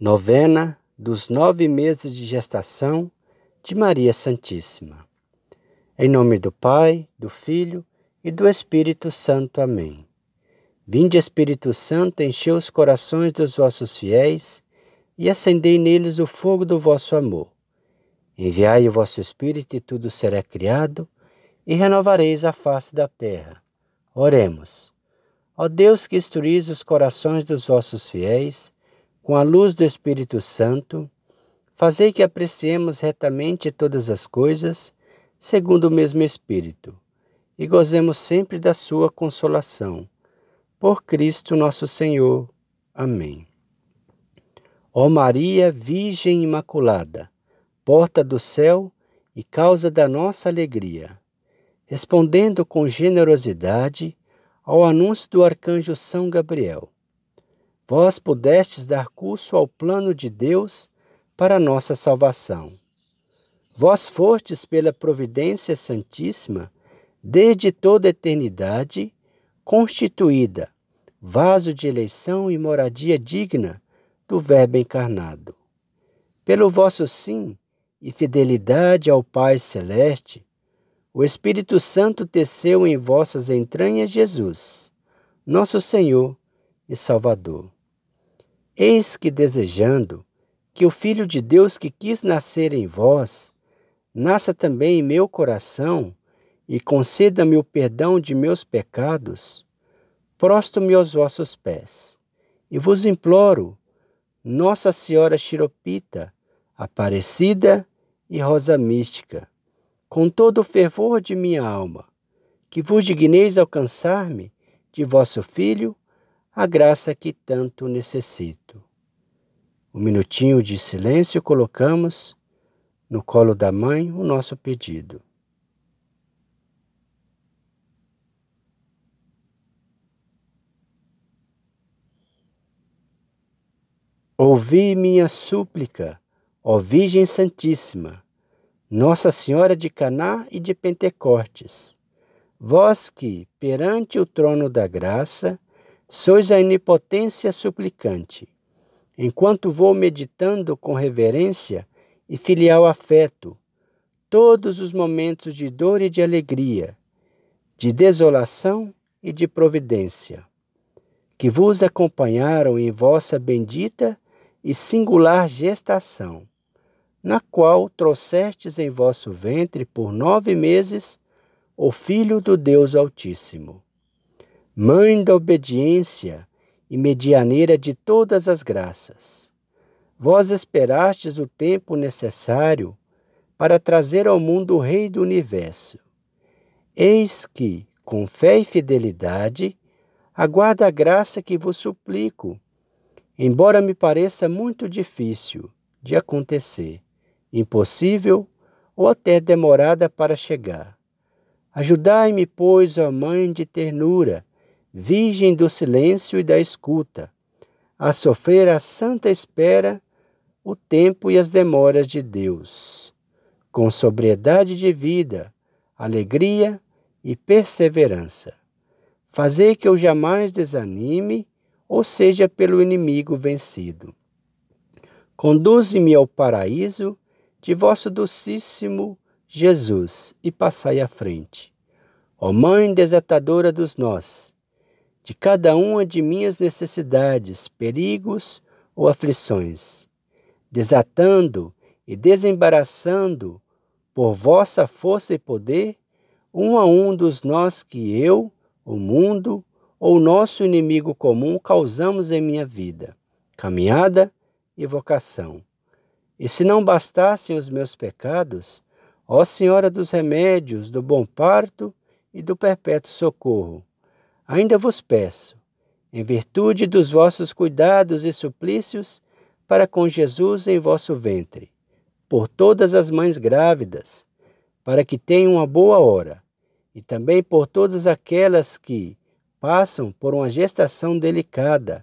Novena dos nove meses de gestação de Maria Santíssima. Em nome do Pai, do Filho e do Espírito Santo. Amém. Vinde, Espírito Santo, enchei os corações dos vossos fiéis e acendei neles o fogo do vosso amor. Enviai o vosso Espírito e tudo será criado e renovareis a face da terra. Oremos. Ó Deus que instruís os corações dos vossos fiéis, com a luz do Espírito Santo, fazei que apreciemos retamente todas as coisas, segundo o mesmo Espírito, e gozemos sempre da sua consolação. Por Cristo nosso Senhor. Amém. Ó Maria, Virgem Imaculada, porta do céu e causa da nossa alegria, respondendo com generosidade ao anúncio do arcanjo São Gabriel vós pudestes dar curso ao plano de Deus para nossa salvação. Vós fostes pela providência santíssima, desde toda a eternidade, constituída vaso de eleição e moradia digna do Verbo encarnado. Pelo vosso sim e fidelidade ao Pai celeste, o Espírito Santo teceu em vossas entranhas Jesus, nosso Senhor e Salvador. Eis que desejando que o Filho de Deus que quis nascer em vós, nasça também em meu coração e conceda-me o perdão de meus pecados, prosto-me aos vossos pés e vos imploro, Nossa Senhora Chiropita, Aparecida e Rosa Mística, com todo o fervor de minha alma, que vos digneis alcançar-me de vosso Filho a graça que tanto necessito. Um minutinho de silêncio colocamos no colo da mãe o nosso pedido. Ouvi minha súplica, ó Virgem Santíssima, Nossa Senhora de Caná e de Pentecostes, vós que, perante o trono da graça, Sois a onipotência suplicante. Enquanto vou meditando com reverência e filial afeto, todos os momentos de dor e de alegria, de desolação e de providência, que vos acompanharam em vossa bendita e singular gestação, na qual trouxestes em vosso ventre por nove meses o Filho do Deus Altíssimo Mãe da obediência e medianeira de todas as graças, vós esperastes o tempo necessário para trazer ao mundo o Rei do Universo. Eis que, com fé e fidelidade, aguardo a graça que vos suplico, embora me pareça muito difícil de acontecer, impossível ou até demorada para chegar. Ajudai-me, pois, ó Mãe de ternura, Virgem do silêncio e da escuta, a sofrer a santa espera, o tempo e as demoras de Deus, com sobriedade de vida, alegria e perseverança. Fazei que eu jamais desanime ou seja pelo inimigo vencido. Conduze-me ao paraíso de vosso docíssimo Jesus e passai à frente. Ó Mãe desatadora dos nós, de cada uma de minhas necessidades, perigos ou aflições, desatando e desembaraçando por vossa força e poder um a um dos nós que eu, o mundo ou nosso inimigo comum causamos em minha vida, caminhada e vocação. E se não bastassem os meus pecados, ó Senhora dos remédios, do bom parto e do perpétuo socorro, Ainda vos peço, em virtude dos vossos cuidados e suplícios para com Jesus em vosso ventre, por todas as mães grávidas, para que tenham uma boa hora, e também por todas aquelas que passam por uma gestação delicada,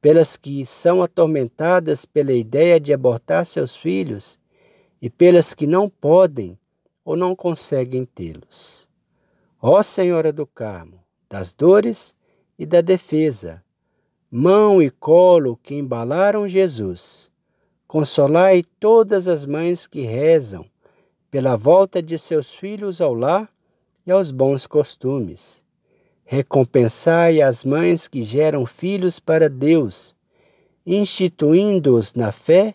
pelas que são atormentadas pela ideia de abortar seus filhos e pelas que não podem ou não conseguem tê-los. Ó Senhora do Carmo, das dores e da defesa. mão e colo que embalaram Jesus. Consolai todas as mães que rezam pela volta de seus filhos ao lar e aos bons costumes. Recompensai as mães que geram filhos para Deus, instituindo-os na fé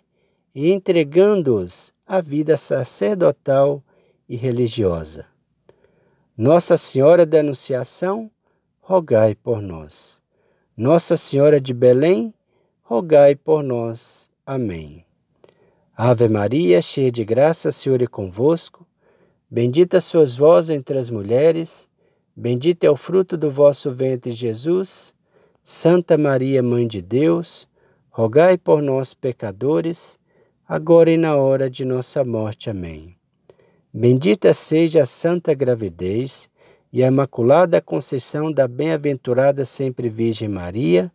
e entregando-os à vida sacerdotal e religiosa. Nossa Senhora da Anunciação, rogai por nós. Nossa Senhora de Belém, rogai por nós. Amém. Ave Maria, cheia de graça, Senhor é convosco. Bendita sois vós entre as mulheres, bendito é o fruto do vosso ventre, Jesus. Santa Maria, Mãe de Deus, rogai por nós, pecadores, agora e na hora de nossa morte. Amém. Bendita seja a santa gravidez e a imaculada conceição da bem-aventurada sempre Virgem Maria,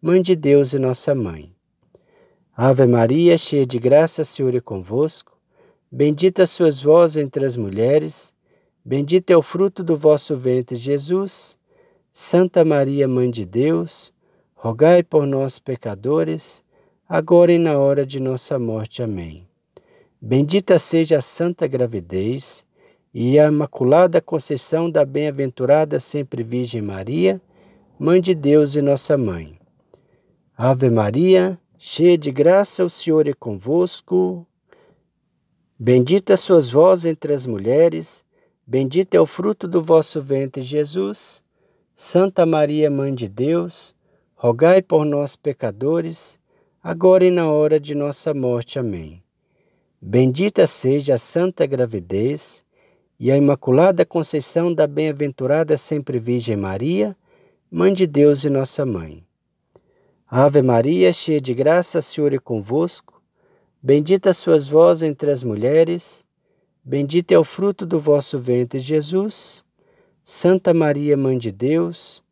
Mãe de Deus e nossa Mãe. Ave Maria, cheia de graça, Senhor é convosco. Bendita sois vós entre as mulheres, bendito é o fruto do vosso ventre, Jesus. Santa Maria, Mãe de Deus, rogai por nós, pecadores, agora e na hora de nossa morte. Amém. Bendita seja a santa gravidez e a imaculada conceição da bem-aventurada sempre Virgem Maria, Mãe de Deus e nossa Mãe. Ave Maria, cheia de graça, o Senhor é convosco. Bendita sois vós entre as mulheres, bendito é o fruto do vosso ventre, Jesus. Santa Maria, Mãe de Deus, rogai por nós, pecadores, agora e na hora de nossa morte. Amém. Bendita seja a santa gravidez e a imaculada conceição da bem-aventurada sempre Virgem Maria, Mãe de Deus e nossa Mãe. Ave Maria, cheia de graça, Senhor é convosco. Bendita sois vós entre as mulheres, bendito é o fruto do vosso ventre, Jesus. Santa Maria, Mãe de Deus,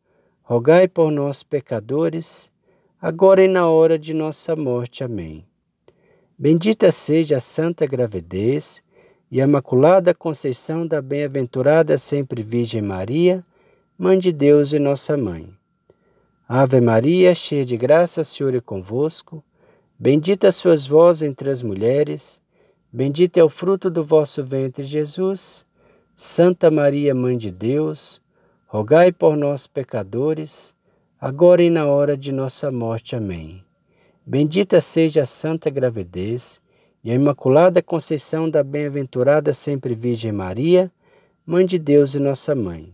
rogai por nós, pecadores, agora e na hora de nossa morte. Amém. Bendita seja a santa gravidez e a imaculada conceição da bem-aventurada sempre Virgem Maria, Mãe de Deus e nossa Mãe. Ave Maria, cheia de graça, o Senhor é convosco. Bendita sois vós entre as mulheres, bendito é o fruto do vosso ventre, Jesus. Santa Maria, Mãe de Deus, rogai por nós, pecadores, agora e na hora de nossa morte. Amém. Bendita seja a santa gravidez e a imaculada conceição da bem-aventurada sempre Virgem Maria, Mãe de Deus e nossa Mãe.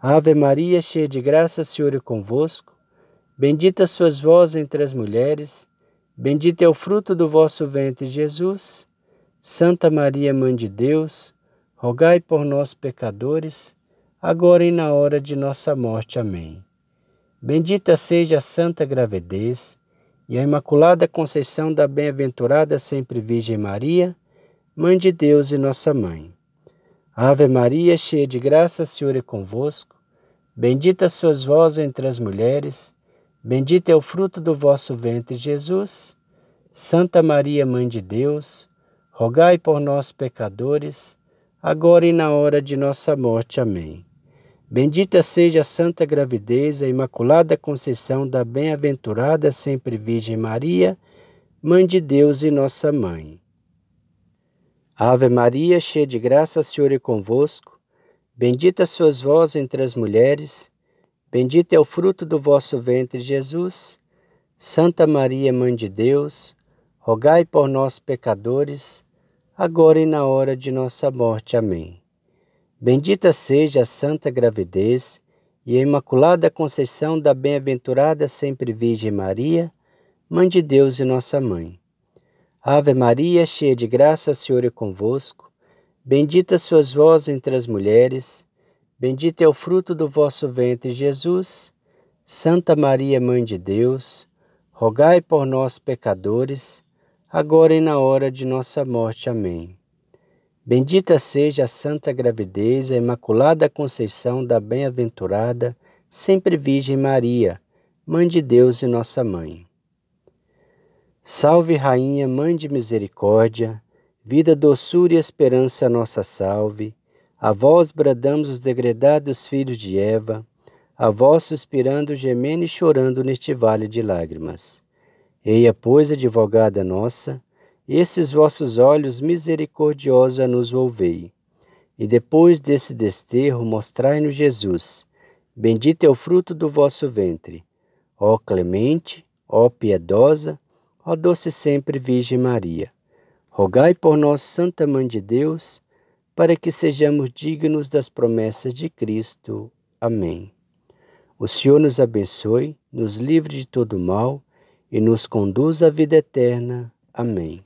Ave Maria, cheia de graça, Senhor é convosco. Bendita sois vós entre as mulheres, bendito é o fruto do vosso ventre, Jesus. Santa Maria, Mãe de Deus, rogai por nós, pecadores, agora e na hora de nossa morte. Amém. Bendita seja a santa gravidez e a Imaculada Conceição da Bem-aventurada Sempre Virgem Maria, Mãe de Deus e Nossa Mãe. Ave Maria, cheia de graça, o Senhor é convosco. Bendita sois vós entre as mulheres, bendito é o fruto do vosso ventre, Jesus. Santa Maria, Mãe de Deus, rogai por nós, pecadores, agora e na hora de nossa morte. Amém. Bendita seja a santa gravidez, a imaculada conceição da bem-aventurada sempre Virgem Maria, Mãe de Deus e nossa Mãe. Ave Maria, cheia de graça, o Senhor é convosco. Bendita sois vós entre as mulheres, bendito é o fruto do vosso ventre, Jesus. Santa Maria, Mãe de Deus, rogai por nós, pecadores, agora e na hora de nossa morte. Amém. Bendita seja a santa gravidez e a imaculada conceição da bem-aventurada sempre Virgem Maria, Mãe de Deus e nossa Mãe. Ave Maria, cheia de graça, o Senhor é convosco. Bendita sois vós entre as mulheres, bendito é o fruto do vosso ventre, Jesus. Santa Maria, Mãe de Deus, rogai por nós, pecadores, agora e na hora de nossa morte. Amém. Bendita seja a santa gravidez, a imaculada conceição da bem-aventurada, sempre Virgem Maria, Mãe de Deus e nossa Mãe. Salve, Rainha, Mãe de Misericórdia, vida, doçura e esperança, nossa salve. A vós bradamos os degredados filhos de Eva, a vós suspirando, gemendo e chorando neste vale de lágrimas. Eia, pois, advogada nossa, esses vossos olhos misericordiosa nos volvei. E depois desse desterro, mostrai-nos Jesus. Bendito é o fruto do vosso ventre. Ó clemente, ó piedosa, ó doce sempre Virgem Maria. Rogai por nós, Santa Mãe de Deus, para que sejamos dignos das promessas de Cristo. Amém. O Senhor nos abençoe, nos livre de todo mal e nos conduz à vida eterna. Amém.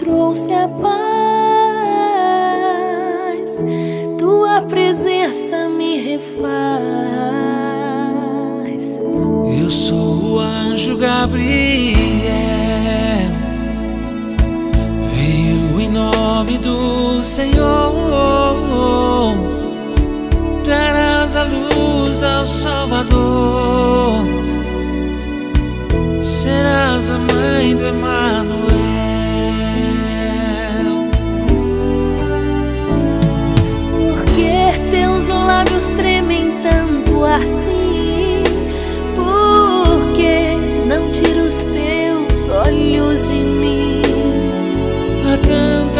Trouxe a paz, tua presença me refaz. Eu sou o anjo Gabriel, veio em nome do Senhor, darás a luz ao Salvador,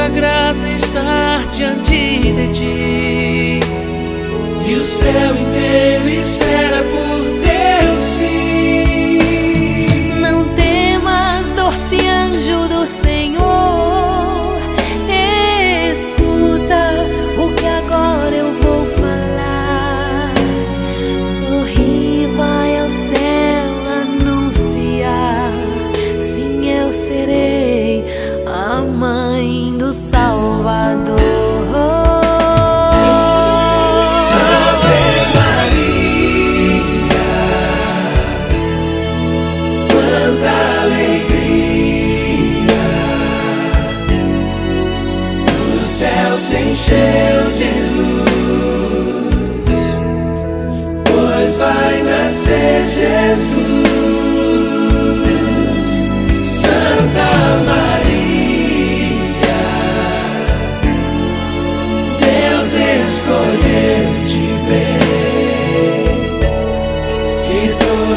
tanta graça estar diante de ti, e o céu inteiro espera